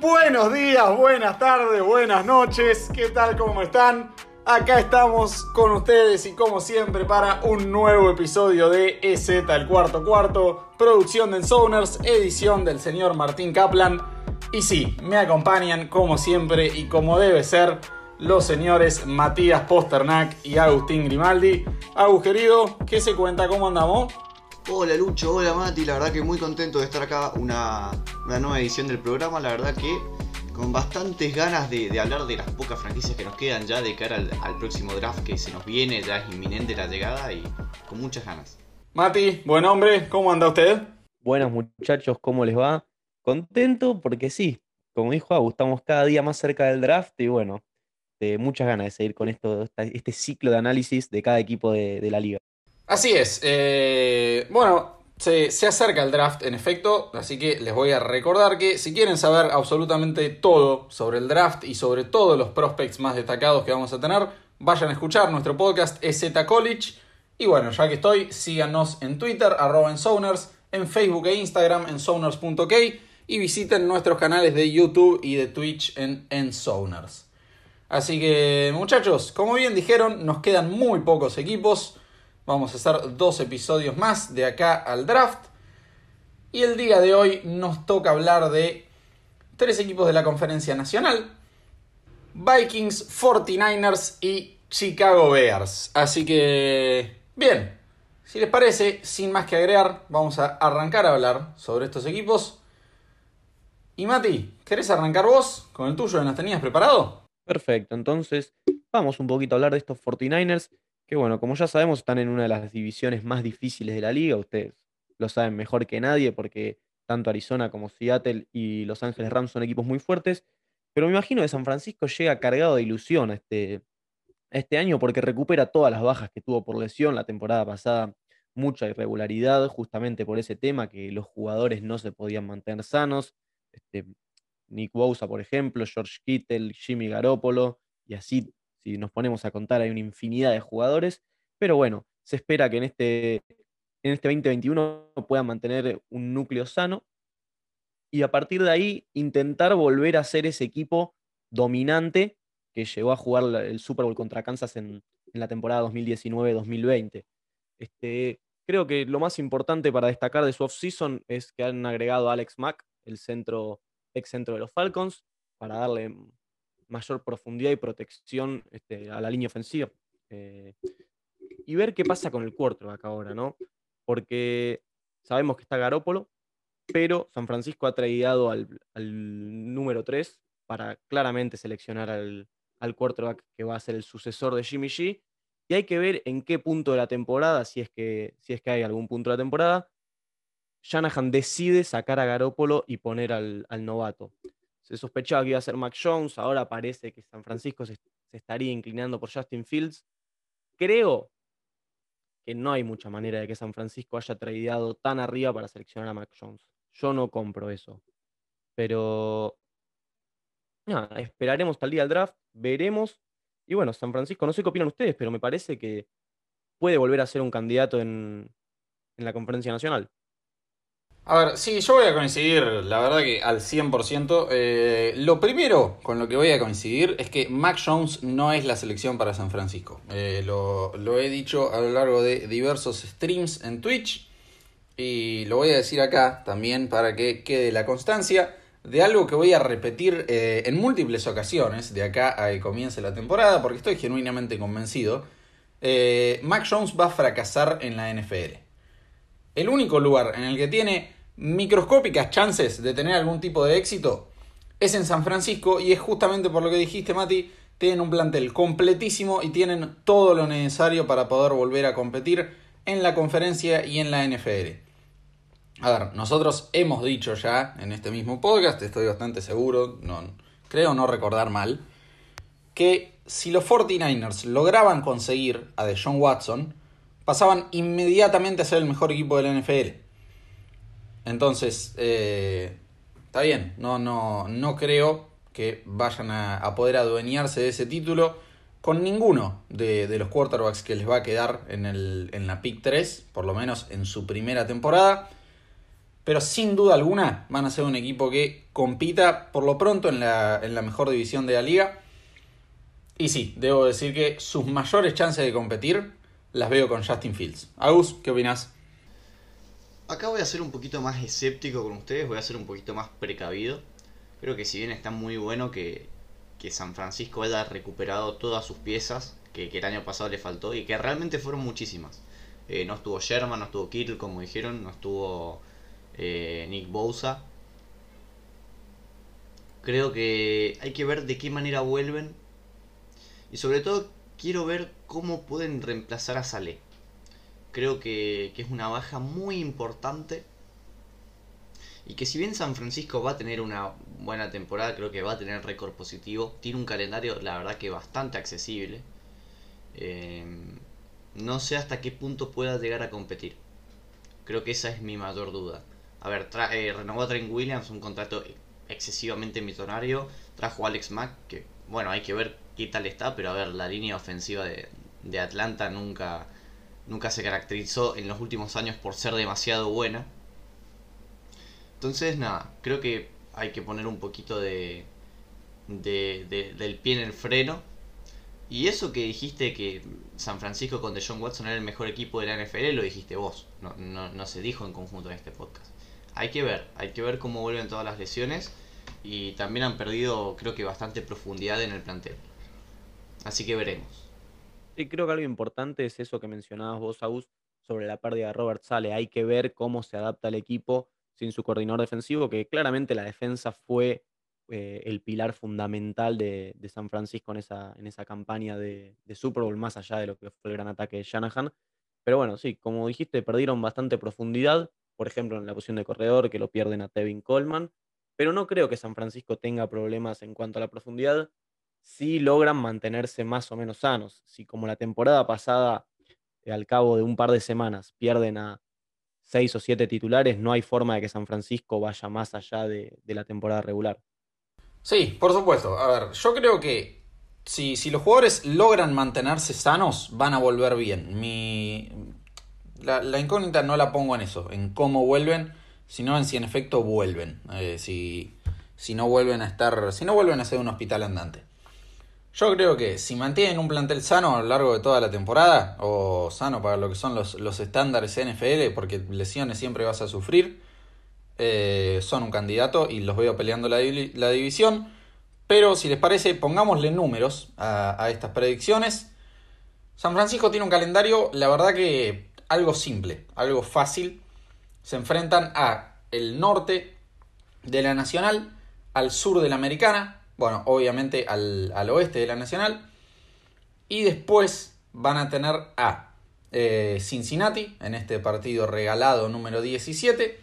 Buenos días, buenas tardes, buenas noches. ¿Qué tal? ¿Cómo están? Acá estamos con ustedes y como siempre para un nuevo episodio de EZ el cuarto cuarto, producción de Ensoners, edición del señor Martín Kaplan. Y sí, me acompañan como siempre y como debe ser los señores Matías Posternak y Agustín Grimaldi. Agus querido, ¿qué se cuenta? ¿Cómo andamos? Hola Lucho, hola Mati, la verdad que muy contento de estar acá, una, una nueva edición del programa, la verdad que con bastantes ganas de, hablar de las pocas franquicias que nos quedan ya de cara al, próximo draft que se nos viene, ya es inminente la llegada y con muchas ganas. Mati, buen hombre, ¿cómo anda usted? Buenas muchachos, ¿cómo les va? Contento porque sí, como dijo Agus, estamos cada día más cerca del draft y bueno, de muchas ganas de seguir con esto, este ciclo de análisis de cada equipo de la liga. Así es. Eh, bueno, se, acerca el draft en efecto, así que les voy a recordar que si quieren saber absolutamente todo sobre el draft y sobre todos los prospects más destacados que vamos a tener, vayan a escuchar nuestro podcast EZ College. Y bueno, ya que estoy, síganos en Twitter, arroba en en Facebook e Instagram en Soners.k y visiten nuestros canales de YouTube y de Twitch en Ensoners. Así que muchachos, como bien dijeron, nos quedan muy pocos equipos. Vamos a hacer dos episodios más de acá al draft. Y el día de hoy nos toca hablar de tres equipos de la conferencia nacional. Vikings, 49ers y Chicago Bears. Así que, bien, si les parece, sin más que agregar, vamos a arrancar a hablar sobre estos equipos. Y Mati, ¿querés arrancar vos con el tuyo nos tenías preparado? Perfecto, entonces vamos un poquito a hablar de estos 49ers que bueno, como ya sabemos, están en una de las divisiones más difíciles de la liga. Ustedes lo saben mejor que nadie porque tanto Arizona como Seattle y Los Ángeles Rams son equipos muy fuertes. Pero me imagino que San Francisco llega cargado de ilusión este, este año porque recupera todas las bajas que tuvo por lesión la temporada pasada. Mucha irregularidad justamente por ese tema, que los jugadores no se podían mantener sanos. Este, Nick por ejemplo, George Kittle, Jimmy Garoppolo, y así si nos ponemos a contar, hay una infinidad de jugadores, pero bueno, se espera que en este, en este 2021 puedan mantener un núcleo sano y a partir de ahí intentar volver a ser ese equipo dominante que llegó a jugar el Super Bowl contra Kansas en, la temporada 2019-2020. Este, creo que lo más importante para destacar de su offseason es que han agregado a Alex Mack, el centro, ex centro de los Falcons, para darle mayor profundidad y protección este, a la línea ofensiva. Eh, y ver qué pasa con el quarterback ahora, ¿no? Porque sabemos que está Garópolo, pero San Francisco ha traído al, número 3 para claramente seleccionar al, al quarterback que va a ser el sucesor de Jimmy G. Y hay que ver en qué punto de la temporada, si es que, si es que hay algún punto de la temporada, Shanahan decide sacar a Garópolo y poner al, al novato. Se sospechaba que iba a ser Mac Jones, ahora parece que San Francisco se, estaría inclinando por Justin Fields. Creo que no hay mucha manera de que San Francisco haya traído tan arriba para seleccionar a Mac Jones. Yo no compro eso. Pero nada, esperaremos hasta el día del draft, veremos. Y bueno, San Francisco, no sé qué opinan ustedes, pero me parece que puede volver a ser un candidato en la conferencia nacional. A ver, sí, yo voy a coincidir, la verdad que al 100%. Eh, lo primero con lo que voy a coincidir es que Mac Jones no es la selección para San Francisco. Eh, lo, he dicho a lo largo de diversos streams en Twitch y lo voy a decir acá también para que quede la constancia de algo que voy a repetir eh, en múltiples ocasiones de acá a que comience la temporada porque estoy genuinamente convencido. Mac Jones va a fracasar en la NFL. El único lugar en el que tiene microscópicas chances de tener algún tipo de éxito es en San Francisco y es justamente por lo que dijiste Mati, tienen un plantel completísimo y tienen todo lo necesario para poder volver a competir en la conferencia y en la NFL. A ver, nosotros hemos dicho ya en este mismo podcast, estoy bastante seguro, no, creo no recordar mal, que si los 49ers lograban conseguir a Deshaun Watson, pasaban inmediatamente a ser el mejor equipo de la NFL. Entonces, eh, está bien, no, no, no creo que vayan a, poder adueñarse de ese título con ninguno de, los quarterbacks que les va a quedar en, el, en la pick 3, por lo menos en su primera temporada. pero sin duda alguna van a ser un equipo que compita por lo pronto en la, en la mejor división de la liga. Y sí, debo decir que sus mayores chances de competir las veo con Justin Fields. Agus, ¿qué opinas? Acá voy a ser un poquito más escéptico con ustedes, voy a ser un poquito más precavido. Creo que si bien está muy bueno que, San Francisco haya recuperado todas sus piezas que, que, el año pasado le faltó y que realmente fueron muchísimas. Eh, no estuvo Sherman, no estuvo Kittle, como dijeron, no estuvo eh, Nick Bosa. Creo que hay que ver de qué manera vuelven. Y sobre todo quiero ver cómo pueden reemplazar a Saleh. Creo que, que es una baja muy importante. Y que si bien San Francisco va a tener una buena temporada, creo que va a tener récord positivo. Tiene un calendario, la verdad, que bastante accesible. Eh, no sé hasta qué punto pueda llegar a competir. Creo que esa es mi mayor duda. A ver, eh, renovó a Trent Williams, un contrato excesivamente millonario. Trajo a Alex Mack, que bueno, hay que ver qué tal está, pero a ver, la línea ofensiva de, de Atlanta nunca, nunca se caracterizó en los últimos años por ser demasiado buena. Entonces, nada, creo que hay que poner un poquito de, de, de, del pie en el freno y eso que dijiste que San Francisco con John Watson era el mejor equipo de la NFL, lo dijiste vos, no, no, no, se dijo en conjunto en este podcast. Hay que ver, hay que ver cómo vuelven todas las lesiones y también han perdido creo que bastante profundidad en el plantel. Así que veremos. Sí, creo que algo importante es eso que mencionabas vos, Agus, sobre la pérdida de Robert Sale. Hay que ver cómo se adapta el equipo sin su coordinador defensivo, que claramente la defensa fue eh, el pilar fundamental de, San Francisco en esa, en esa campaña de, de, Super Bowl, más allá de lo que fue el gran ataque de Shanahan. Pero bueno, sí, como dijiste, perdieron bastante profundidad, por ejemplo, en la posición de corredor, que lo pierden a Tevin Coleman. Pero no creo que San Francisco tenga problemas en cuanto a la profundidad si logran mantenerse más o menos sanos. Si como la temporada pasada, eh, al cabo de un par de semanas, pierden a seis o siete titulares, no hay forma de que San Francisco vaya más allá de, la temporada regular. Sí, por supuesto. A ver, yo creo que si, los jugadores logran mantenerse sanos, van a volver bien. La, incógnita no la pongo en eso, en cómo vuelven, sino en si en efecto vuelven. Eh, si, si no vuelven a estar, si no vuelven a ser un hospital andante. Yo creo que si mantienen un plantel sano a lo largo de toda la temporada, o sano para lo que son los, los estándares NFL, porque lesiones siempre vas a sufrir, eh, son un candidato y los veo peleando la, la, división. Pero si les parece, pongámosle números a, a, estas predicciones. San Francisco tiene un calendario, la verdad que algo simple, algo fácil. Se enfrentan a el norte de la Nacional, al sur de la Americana, bueno, obviamente al, al oeste de la Nacional. Y después van a tener a eh, Cincinnati en este partido regalado número 17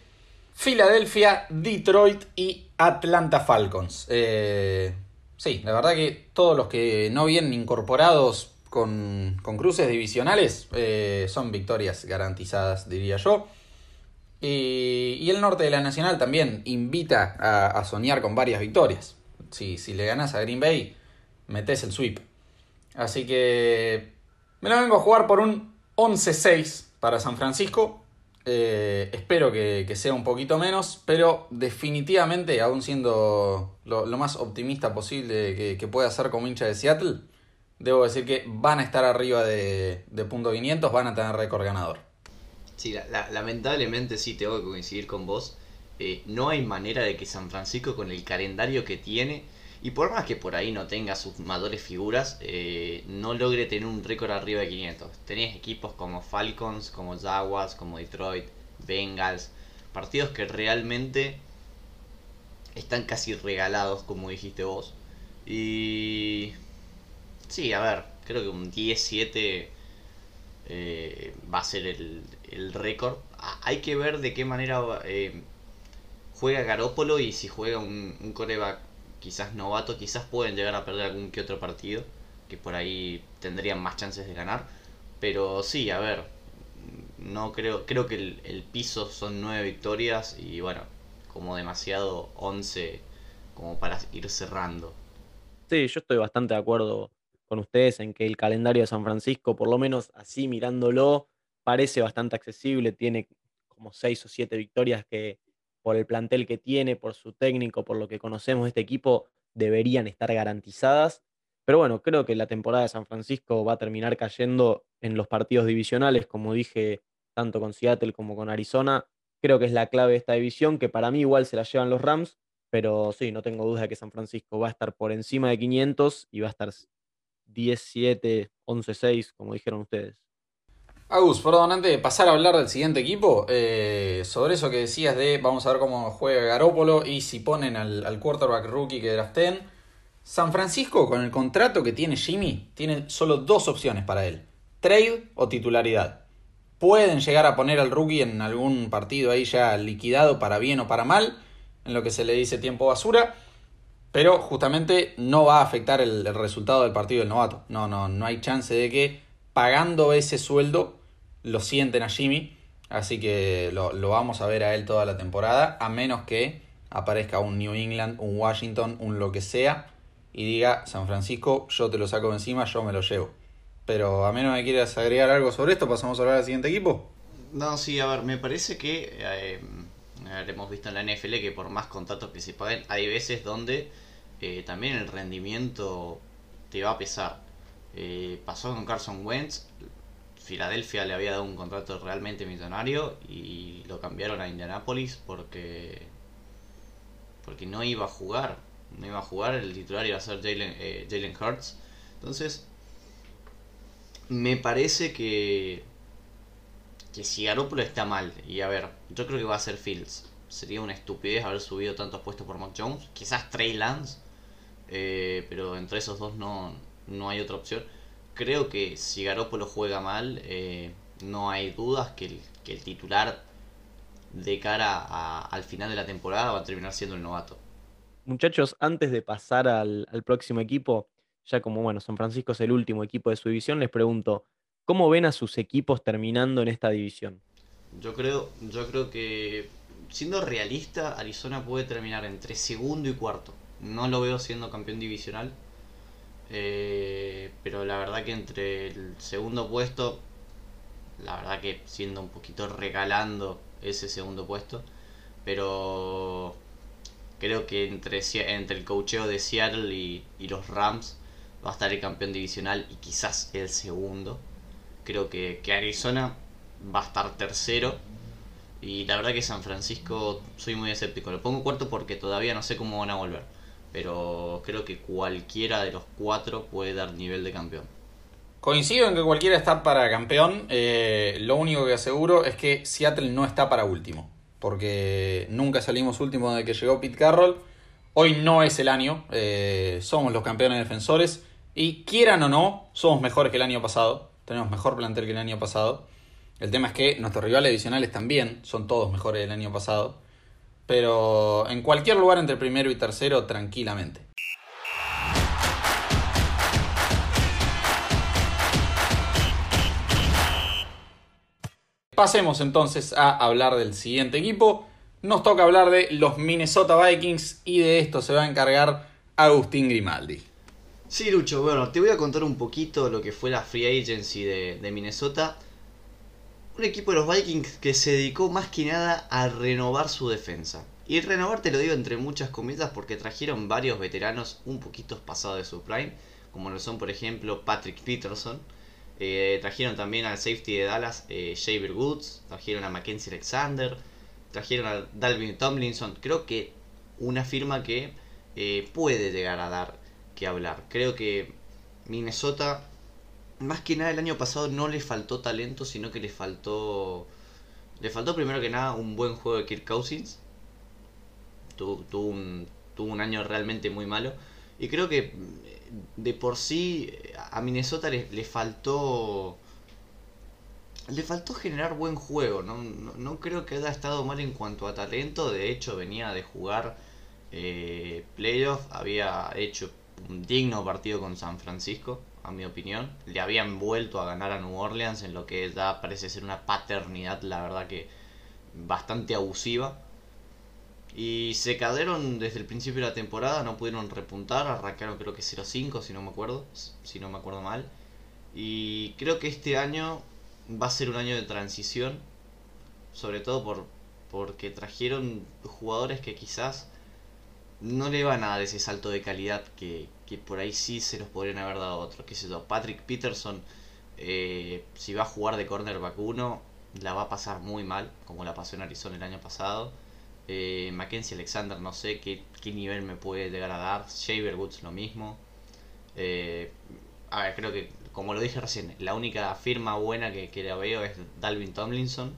Filadelfia, Detroit y Atlanta Falcons. Eh, sí, la verdad que todos los que no vienen incorporados con, con cruces divisionales eh, son victorias garantizadas, diría yo. Y, el norte de la Nacional también invita a soñar con varias victorias. Si, si le ganas a Green Bay, metes el sweep. Así que me lo vengo a jugar por un 11-6 para San Francisco. Eh, espero que, que, sea un poquito menos, pero definitivamente, aún siendo lo, lo más optimista posible que, que, pueda ser como hincha de Seattle, debo decir que van a estar arriba de, de punto 500, van a tener récord ganador. Sí, la, la, lamentablemente sí tengo que coincidir con vos. Eh, no hay manera de que San Francisco, con el calendario que tiene, y por más que por ahí no tenga sus mayores figuras, eh, no logre tener un récord arriba de 500. Tenés equipos como Falcons, como Jaguars, como Detroit, Bengals, partidos que realmente están casi regalados, como dijiste vos. Y... Sí, a ver, creo que un 10-7 eh, va a ser el, el récord. Hay que ver de qué manera juega Garópolo y si juega un, un coreback quizás novato, quizás pueden llegar a perder algún que otro partido, que por ahí tendrían más chances de ganar. Pero sí, a ver, no creo, creo que el, el piso son nueve victorias y bueno, como demasiado 11 como para ir cerrando. Sí, yo estoy bastante de acuerdo con ustedes en que el calendario de San Francisco, por lo menos así mirándolo, parece bastante accesible, tiene como seis o siete victorias que, por el plantel que tiene, por su técnico, por lo que conocemos de este equipo, deberían estar garantizadas. Pero bueno, creo que la temporada de San Francisco va a terminar cayendo en los partidos divisionales, como dije, tanto con Seattle como con Arizona. Creo que es la clave de esta división, que para mí igual se la llevan los Rams, pero sí, no tengo duda de que San Francisco va a estar por encima de 500 y va a estar 10-7, 11-6, como dijeron ustedes. Agus, perdón, antes de pasar a hablar del siguiente equipo, eh, sobre eso que decías de vamos a ver cómo juega Garópolo y si ponen al, quarterback rookie que draften. San Francisco, con el contrato que tiene Jimmy, tiene solo dos opciones para él: trade o titularidad. Pueden llegar a poner al rookie en algún partido ahí ya liquidado para bien o para mal, en lo que se le dice tiempo basura, pero justamente no va a afectar el, el resultado del partido del novato. No, no, no hay chance de que pagando ese sueldo lo sienten a Jimmy, así que lo, vamos a ver a él toda la temporada, a menos que aparezca un New England, un Washington, un lo que sea, y diga, San Francisco, yo te lo saco encima, yo me lo llevo. Pero a menos que quieras agregar algo sobre esto, pasamos a hablar del siguiente equipo. No, sí, a ver, me parece que eh, hemos visto en la NFL que por más contratos que se paguen, hay veces donde eh, también el rendimiento te va a pesar. Eh, pasó con Carson Wentz, Filadelfia le había dado un contrato realmente millonario y lo cambiaron a Indianapolis porque porque no iba a jugar, no iba a jugar, el titular iba a ser Jalen, eh, Hurts. Entonces, me parece que que si Garoppolo está mal, y a ver, yo creo que va a ser Fields. Sería una estupidez haber subido tantos puestos por Mac Jones. Quizás Trey Lance, eh, pero entre esos dos no, no hay otra opción creo que si Garoppolo juega mal, eh, no hay dudas que el, que el titular de cara al final de la temporada va a terminar siendo el novato. Muchachos, antes de pasar al, próximo equipo, ya como bueno, San Francisco es el último equipo de su división, les pregunto, ¿cómo ven a sus equipos terminando en esta división? Yo creo, yo creo que siendo realista, Arizona puede terminar entre segundo y cuarto. No lo veo siendo campeón divisional, eh, pero la verdad que entre el segundo puesto, la verdad que siendo un poquito regalando ese segundo puesto, pero creo que entre, entre el cocheo de Seattle y, los Rams va a estar el campeón divisional y quizás el segundo. Creo que, que Arizona va a estar tercero. Y la verdad que San Francisco soy muy escéptico. Lo pongo cuarto porque todavía no sé cómo van a volver pero creo que cualquiera de los cuatro puede dar nivel de campeón. Coincido en que cualquiera está para campeón. Eh, lo único que aseguro es que Seattle no está para último. Porque nunca salimos último desde que llegó Pete Carroll. Hoy no es el año. Eh, somos los campeones defensores. Y quieran o no, somos mejores que el año pasado. Tenemos mejor plantel que el año pasado. El tema es que nuestros rivales adicionales también son todos mejores del año pasado pero en cualquier lugar entre primero y tercero tranquilamente. Pasemos entonces a hablar del siguiente equipo. Nos toca hablar de los Minnesota Vikings y de esto se va a encargar Agustín Grimaldi. Sí, Lucho, bueno, te voy a contar un poquito lo que fue la free agency de, Minnesota un equipo de los Vikings que se dedicó más que nada a renovar su defensa. Y renovar te lo digo entre muchas comillas porque trajeron varios veteranos un poquito pasados de su prime, como lo son por ejemplo Patrick Peterson. Eh, trajeron también al safety de Dallas, eh, Shaver Woods, trajeron a Mackenzie Alexander, trajeron a Dalvin Tomlinson. Creo que una firma que eh, puede llegar a dar que hablar. Creo que Minnesota más que nada el año pasado no le faltó talento, sino que le faltó. Le faltó primero que nada un buen juego de Kirk Cousins. Tuvo, un, tuvo un año realmente muy malo. Y creo que mm, de por sí a Minnesota le, le faltó. Le faltó generar buen juego. No, no, creo que haya estado mal en cuanto a talento. De hecho, venía de jugar eh, playoff. Había hecho un digno partido con San Francisco a mi opinión. Le habían vuelto a ganar a New Orleans en lo que ya parece ser una paternidad, la verdad que bastante abusiva. Y se cayeron desde el principio de la temporada, no pudieron repuntar, arrancaron creo que 0-5 si no me acuerdo, si no me acuerdo mal. Y creo que este año va a ser un año de transición, sobre todo por porque trajeron jugadores que quizás no le van a dar ese salto de calidad que, por ahí sí se los podrían haber dado otros. ¿Qué sé yo? Patrick Peterson, eh, si va a jugar de cornerback 1, la va a pasar muy mal, como la pasó en Arizona el año pasado. Eh, Mackenzie Alexander, no sé qué, qué, nivel me puede llegar a dar. Shaver Woods, lo mismo. Eh, a ver, creo que, como lo dije recién, la única firma buena que, que la veo es Dalvin Tomlinson.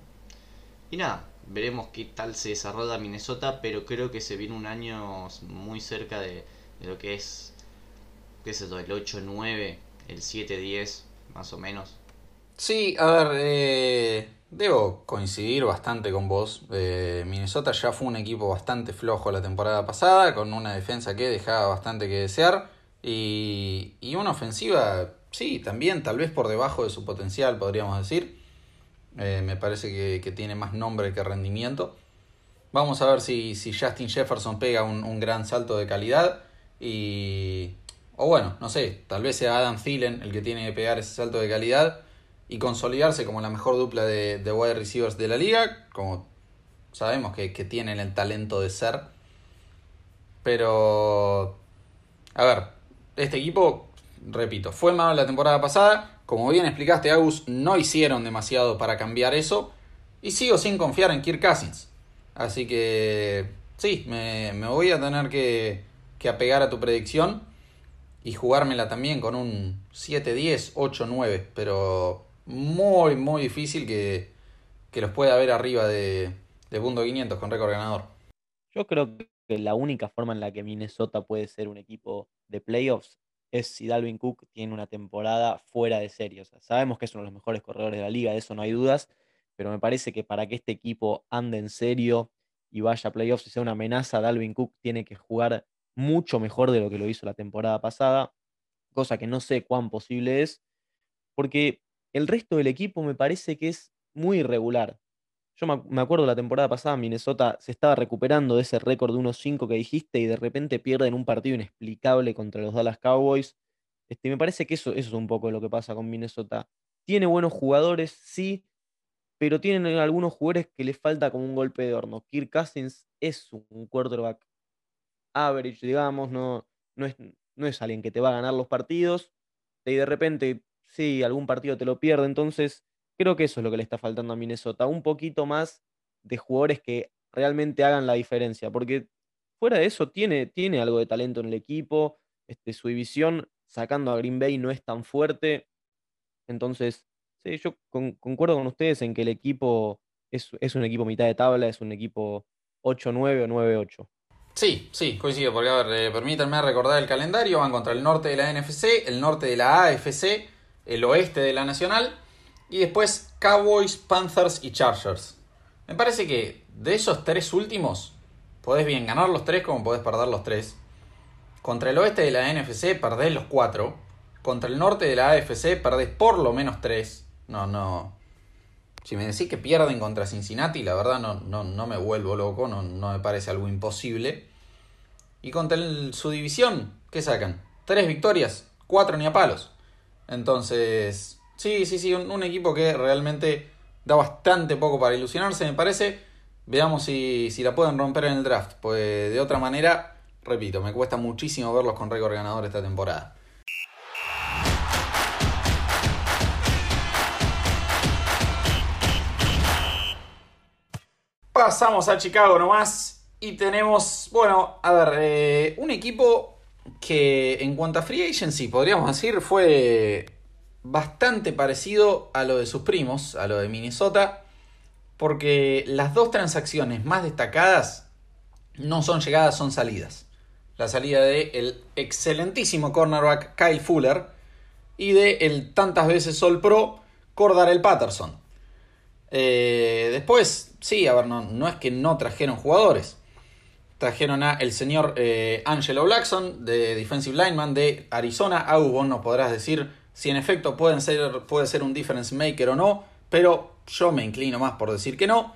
Y nada, veremos qué tal se desarrolla Minnesota, pero creo que se viene un año muy cerca de, lo que es, qué es eso, el 8-9, el 7-10, más o menos. Sí, a ver, eh, debo coincidir bastante con vos. Eh, Minnesota ya fue un equipo bastante flojo la temporada pasada, con una defensa que dejaba bastante que desear y, y una ofensiva, sí, también tal vez por debajo de su potencial, podríamos decir. Eh, me parece que, tiene más nombre que rendimiento. Vamos a ver si, si Justin Jefferson pega un, gran salto de calidad. Y. O bueno, no sé, tal vez sea Adam Thielen el que tiene que pegar ese salto de calidad y consolidarse como la mejor dupla de, de wide receivers de la liga, como sabemos que, que tienen el talento de ser. Pero. A ver, este equipo, repito, fue malo la temporada pasada, como bien explicaste, Agus, no hicieron demasiado para cambiar eso. Y sigo sin confiar en Kirk Cousins. Así que sí, me, voy a tener que, apegar a tu predicción y jugármela también con un 7-10, 8-9. Pero muy, muy difícil que, los pueda ver arriba de, de punto 500 con récord ganador. Yo creo que la única forma en la que Minnesota puede ser un equipo de playoffs es si Dalvin Cook tiene una temporada fuera de serie. sabemos que es uno de los mejores corredores de la liga, de eso no hay dudas, pero me parece que para que este equipo ande en serio y vaya a playoffs y sea una amenaza, Dalvin Cook tiene que jugar mucho mejor de lo que lo hizo la temporada pasada, cosa que no sé cuán posible es, porque el resto del equipo me parece que es muy irregular. Yo me acuerdo la temporada pasada, Minnesota se estaba recuperando de ese récord de unos 5 que dijiste y de repente pierden un partido inexplicable contra los Dallas Cowboys. Este, me parece que eso, eso es un poco lo que pasa con Minnesota. Tiene buenos jugadores, sí, pero tienen algunos jugadores que les falta como un golpe de horno. Kirk Cousins es un quarterback average, digamos, no, no, es, no es alguien que te va a ganar los partidos. Y de repente, sí, algún partido te lo pierde. Entonces, Creo que eso es lo que le está faltando a Minnesota, un poquito más de jugadores que realmente hagan la diferencia, porque fuera de eso tiene, tiene algo de talento en el equipo, este, su división sacando a Green Bay no es tan fuerte, entonces, sí, yo concuerdo con ustedes en que el equipo es, un equipo mitad de tabla, es un equipo 8-9 o 9-8. Sí, sí, coincido, porque a ver, eh, permítanme recordar el calendario, van contra el norte de la NFC, el norte de la AFC, el oeste de la Nacional, y después Cowboys, Panthers y Chargers. Me parece que de esos tres últimos, podés bien ganar los tres como podés perder los tres. Contra el oeste de la NFC perdés los cuatro. Contra el norte de la AFC perdés por lo menos tres. No, no. Si me decís que pierden contra Cincinnati, la verdad no, no, me vuelvo loco, no, no, me parece algo imposible. Y contra su división, ¿qué sacan? Tres victorias, cuatro ni a palos. Entonces, Sí, sí, sí, un, equipo que realmente da bastante poco para ilusionarse, me parece. Veamos si, la pueden romper en el draft. Pues de otra manera, repito, me cuesta muchísimo verlos con récord ganador esta temporada. Pasamos a Chicago nomás y tenemos, bueno, a ver, eh, un equipo que en cuanto a free agency podríamos decir fue bastante parecido a lo de sus primos, a lo de Minnesota, porque las dos transacciones más destacadas no son llegadas, son salidas. La salida de el excelentísimo cornerback Kyle Fuller y de el tantas veces Sol Pro Cordarel Patterson. Eh, después, sí, a ver, no, no, es que no trajeron jugadores. Trajeron a el señor eh, Angelo Blackson, de Defensive Lineman de Arizona. A vos nos podrás decir si en efecto pueden ser, puede ser un difference maker o no, pero yo me inclino más por decir que no.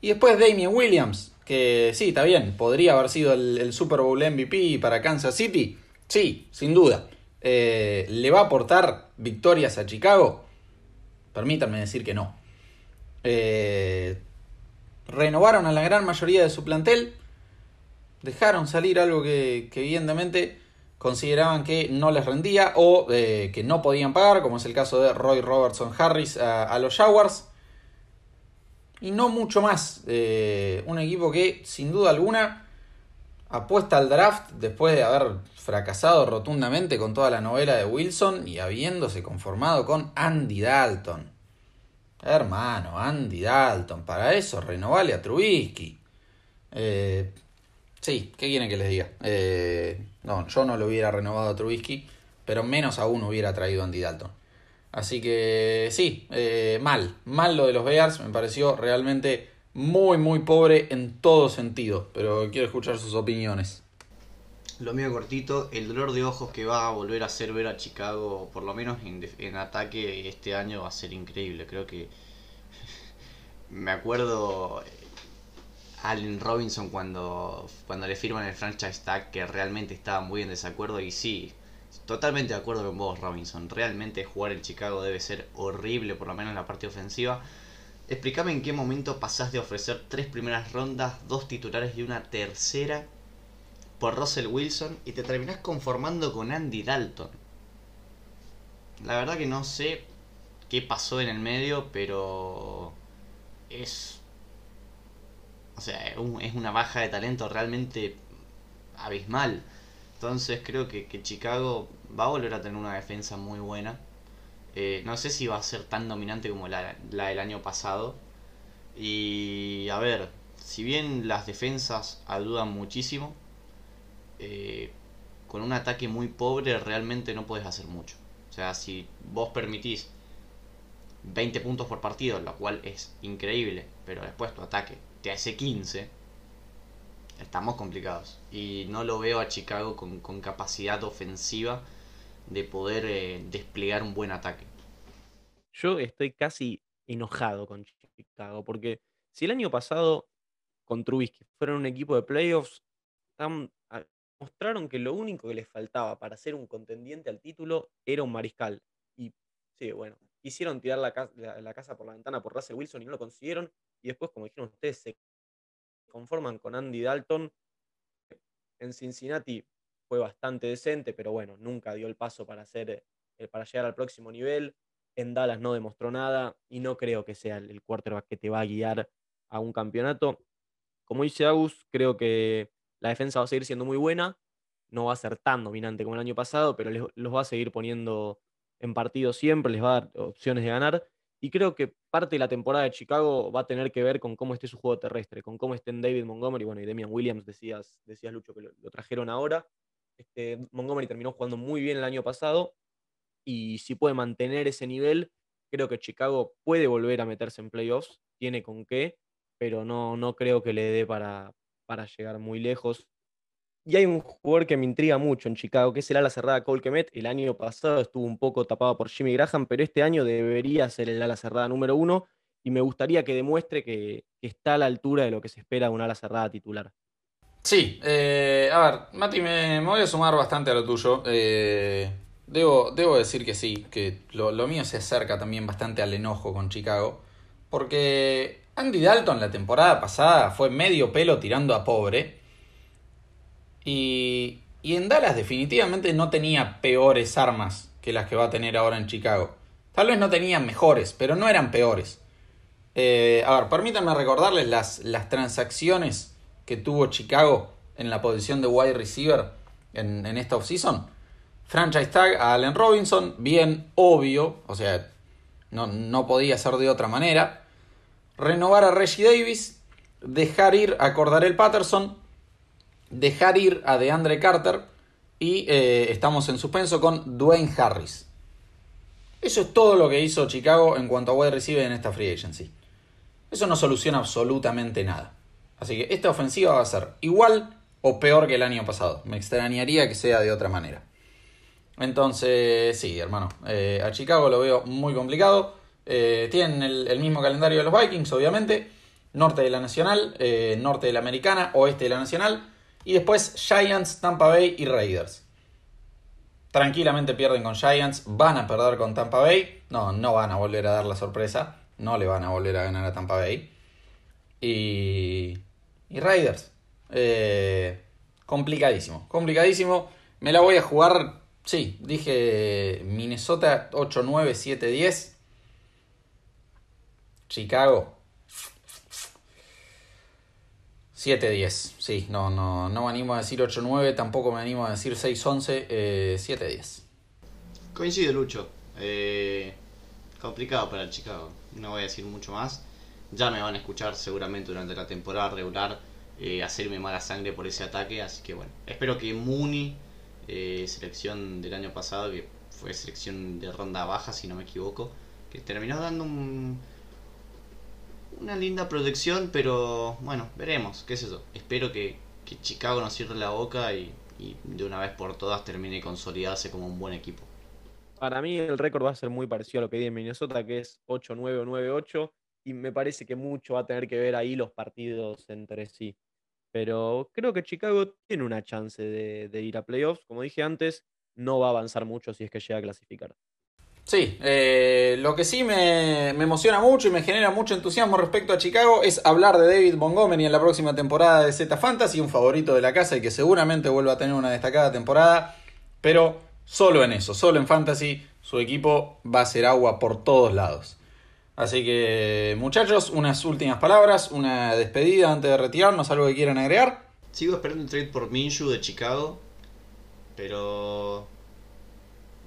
Y después Damien Williams, que sí, está bien, podría haber sido el, Super Bowl MVP para Kansas City, sí, sin duda. Eh, ¿Le va a aportar victorias a Chicago? Permítanme decir que no. Eh, renovaron a la gran mayoría de su plantel, dejaron salir algo que, evidentemente consideraban que no les rendía o eh, que no podían pagar, como es el caso de Roy Robertson Harris a, los Jaguars. Y no mucho más. Eh, un equipo que, sin duda alguna, apuesta al draft después de haber fracasado rotundamente con toda la novela de Wilson y habiéndose conformado con Andy Dalton. Hermano, Andy Dalton, para eso renovale a Trubisky. Eh, sí, ¿qué quieren que les diga? Eh, no, yo no lo hubiera renovado a Trubisky, pero menos aún hubiera traído a Andy Dalton. Así que sí, eh, mal, mal lo de los Bears, me pareció realmente muy, muy pobre en todo sentido, pero quiero escuchar sus opiniones. Lo mío cortito, el dolor de ojos que va a volver a hacer ver a Chicago, por lo menos en, ataque este año, va a ser increíble. Creo que me acuerdo Allen Robinson cuando, cuando le firman el franchise tag que realmente estaba muy en desacuerdo y sí, totalmente de acuerdo con vos Robinson. Realmente jugar en Chicago debe ser horrible, por lo menos en la parte ofensiva. Explícame en qué momento pasás de ofrecer tres primeras rondas, dos titulares y una tercera por Russell Wilson y te terminás conformando con Andy Dalton. La verdad que no sé qué pasó en el medio, pero es... O sea, es una baja de talento realmente abismal. Entonces creo que, Chicago va a volver a tener una defensa muy buena. Eh, no sé si va a ser tan dominante como la, la del año pasado. Y a ver, si bien las defensas ayudan muchísimo, eh, con un ataque muy pobre realmente no puedes hacer mucho. O sea, si vos permitís 20 puntos por partido, lo cual es increíble, pero después tu ataque te hace 15, estamos complicados. Y no lo veo a Chicago con, capacidad ofensiva de poder eh, desplegar un buen ataque. Yo estoy casi enojado con Chicago, porque si el año pasado con Trubisky fueron un equipo de playoffs, mostraron que lo único que les faltaba para ser un contendiente al título era un mariscal. Y sí, bueno, quisieron tirar la, casa por la ventana por Russell Wilson y no lo consiguieron. Y después, como dijeron ustedes, se conforman con Andy Dalton. En Cincinnati fue bastante decente, pero bueno, nunca dio el paso para, hacer, eh, para llegar al próximo nivel. En Dallas no demostró nada y no creo que sea el quarterback que te va a guiar a un campeonato. Como dice Agus, creo que la defensa va a seguir siendo muy buena, no va a ser tan dominante como el año pasado, pero los va a seguir poniendo en partido siempre, les va a dar opciones de ganar. Y creo que parte de la temporada de Chicago va a tener que ver con cómo esté su juego terrestre, con cómo estén David Montgomery, bueno, y Demian Williams, decías, decías Lucho que lo, trajeron ahora. Este, Montgomery terminó jugando muy bien el año pasado y si puede mantener ese nivel, creo que Chicago puede volver a meterse en playoffs, tiene con qué, pero no, no creo que le dé para, para llegar muy lejos. Y hay un jugador que me intriga mucho en Chicago, que es el ala cerrada Cole Kemet. El año pasado estuvo un poco tapado por Jimmy Graham, pero este año debería ser el ala cerrada número uno. Y me gustaría que demuestre que, está a la altura de lo que se espera de un ala cerrada titular. Sí, eh, a ver, Mati, me, voy a sumar bastante a lo tuyo. Eh, debo, debo decir que sí, que lo mío se acerca también bastante al enojo con Chicago. Porque Andy Dalton la temporada pasada fue medio pelo tirando a pobre. Y, y en Dallas definitivamente no tenía peores armas que las que va a tener ahora en Chicago. Tal vez no tenía mejores, pero no eran peores. Eh, a ver, permítanme recordarles las, las transacciones que tuvo Chicago en la posición de wide receiver en, en esta offseason. Franchise tag a Allen Robinson, bien obvio, o sea, no, no podía ser de otra manera renovar a Reggie Davis, dejar ir a Cordarel Patterson, dejar ir a DeAndre Carter y eh, estamos en suspenso con Dwayne Harris. Eso es todo lo que hizo Chicago en cuanto a wide receiver en esta free agency. Eso no soluciona absolutamente nada. Así que esta ofensiva va a ser igual o peor que el año pasado. Me extrañaría que sea de otra manera. Entonces, sí, hermano. Eh, a Chicago lo veo muy complicado. Eh, tienen el, mismo calendario de los Vikings, obviamente. Norte de la Nacional, eh, norte de la Americana, oeste de la Nacional. Y después Giants, Tampa Bay y Raiders. Tranquilamente pierden con Giants, van a perder con Tampa Bay. No, no van a volver a dar la sorpresa. No le van a volver a ganar a Tampa Bay. y, y Raiders. Eh, complicadísimo, complicadísimo. Me la voy a jugar, sí, dije Minnesota 8-9, 7-10. Chicago 7-10, sí, no, no, no me animo a decir 8-9, tampoco me animo a decir 6-11, eh, 7-10. Coincido, Lucho. Eh, complicado para el Chicago. No voy a decir mucho más. Ya me van a escuchar seguramente durante la temporada regular eh, hacerme mala sangre por ese ataque. Así que bueno, espero que Mooney, eh, selección del año pasado, que fue selección de ronda baja, si no me equivoco, que terminó dando un, una linda protección, pero bueno, veremos, qué es eso. Espero que, que Chicago nos cierre la boca y, de una vez por todas termine consolidarse como un buen equipo. Para mí el récord va a ser muy parecido a lo que di en Minnesota, que es 8-9 o 9-8, y me parece que mucho va a tener que ver ahí los partidos entre sí. Pero creo que Chicago tiene una chance de ir a playoffs. Como dije antes, no va a avanzar mucho si es que llega a clasificar. Sí, eh, lo que sí me, me, emociona mucho y me genera mucho entusiasmo respecto a Chicago es hablar de David Montgomery en la próxima temporada de Z Fantasy, un favorito de la casa y que seguramente vuelva a tener una destacada temporada, pero solo en eso, solo en Fantasy, su equipo va a ser agua por todos lados. Así que, muchachos, unas últimas palabras, una despedida antes de retirarnos, algo que quieran agregar. Sigo esperando un trade por Minshew de Chicago, pero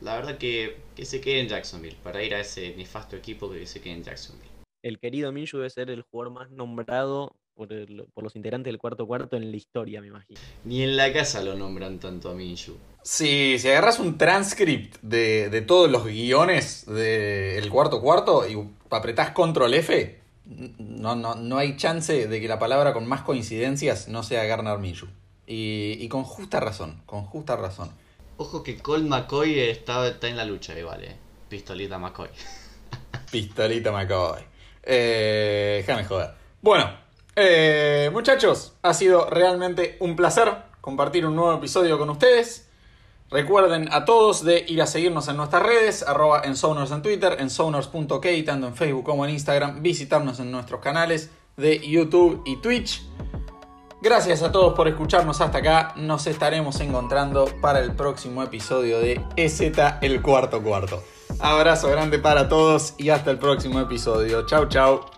la verdad que, que se quede en Jacksonville, para ir a ese nefasto equipo que se quede en Jacksonville. El querido Minshew debe ser el jugador más nombrado por, el, por, los integrantes del cuarto cuarto en la historia, me imagino. Ni en la casa lo nombran tanto a Minshew. Sí, si agarras un transcript de, de todos los guiones del de cuarto cuarto y apretás control F, no, no, no hay chance de que la palabra con más coincidencias no sea Garner Minshew. Y, y con justa razón, con justa razón. Ojo que Colt McCoy está, está en la lucha, eh, vale. Pistolita McCoy. Pistolita McCoy. Eh, déjame joder. Bueno, eh, muchachos, ha sido realmente un placer compartir un nuevo episodio con ustedes. Recuerden a todos de ir a seguirnos en nuestras redes, arroba en en Twitter, en Sounders.k, tanto en Facebook como en Instagram, visitarnos en nuestros canales de YouTube y Twitch. Gracias a todos por escucharnos hasta acá. Nos estaremos encontrando para el próximo episodio de EZ el cuarto cuarto. Abrazo grande para todos y hasta el próximo episodio. Chau, chau.